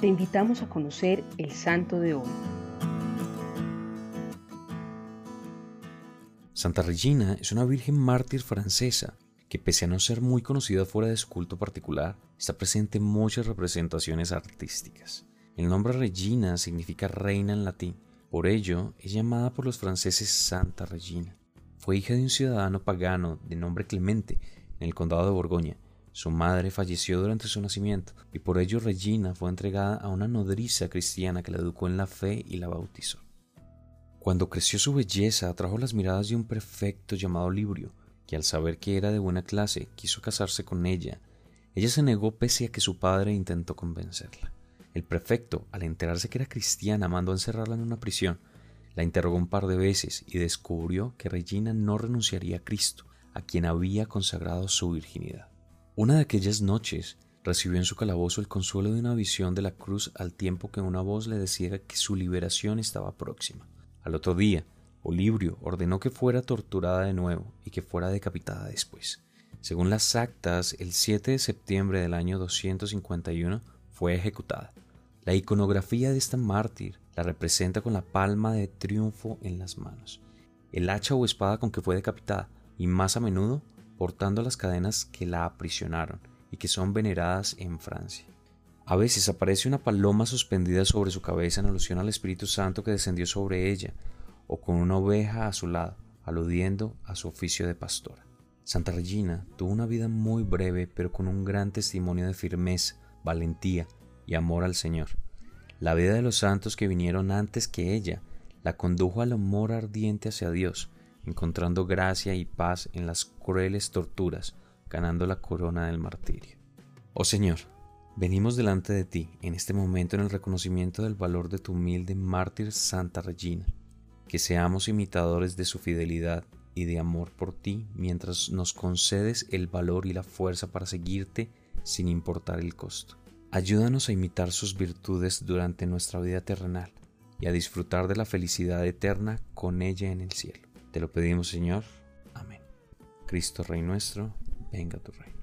te invitamos a conocer el santo de hoy. Santa Regina es una virgen mártir francesa que pese a no ser muy conocida fuera de su culto particular, está presente en muchas representaciones artísticas. El nombre Regina significa reina en latín, por ello es llamada por los franceses Santa Regina. Fue hija de un ciudadano pagano de nombre Clemente en el condado de Borgoña. Su madre falleció durante su nacimiento y por ello Regina fue entregada a una nodriza cristiana que la educó en la fe y la bautizó. Cuando creció su belleza atrajo las miradas de un prefecto llamado Librio, que al saber que era de buena clase quiso casarse con ella. Ella se negó pese a que su padre intentó convencerla. El prefecto, al enterarse que era cristiana, mandó encerrarla en una prisión. La interrogó un par de veces y descubrió que Regina no renunciaría a Cristo, a quien había consagrado su virginidad. Una de aquellas noches recibió en su calabozo el consuelo de una visión de la cruz al tiempo que una voz le decía que su liberación estaba próxima. Al otro día, Olibrio ordenó que fuera torturada de nuevo y que fuera decapitada después. Según las actas, el 7 de septiembre del año 251 fue ejecutada. La iconografía de esta mártir la representa con la palma de triunfo en las manos, el hacha o espada con que fue decapitada y más a menudo portando las cadenas que la aprisionaron y que son veneradas en Francia. A veces aparece una paloma suspendida sobre su cabeza en alusión al Espíritu Santo que descendió sobre ella, o con una oveja a su lado, aludiendo a su oficio de pastora. Santa Regina tuvo una vida muy breve, pero con un gran testimonio de firmeza, valentía y amor al Señor. La vida de los santos que vinieron antes que ella la condujo al amor ardiente hacia Dios, encontrando gracia y paz en las crueles torturas, ganando la corona del martirio. Oh Señor, venimos delante de ti en este momento en el reconocimiento del valor de tu humilde mártir Santa Regina que seamos imitadores de su fidelidad y de amor por ti mientras nos concedes el valor y la fuerza para seguirte sin importar el costo. Ayúdanos a imitar sus virtudes durante nuestra vida terrenal y a disfrutar de la felicidad eterna con ella en el cielo. Te lo pedimos Señor. Amén. Cristo Rey nuestro, venga tu reino.